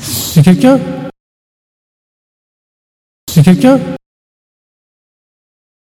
C'est quelqu'un? C'est quelqu'un?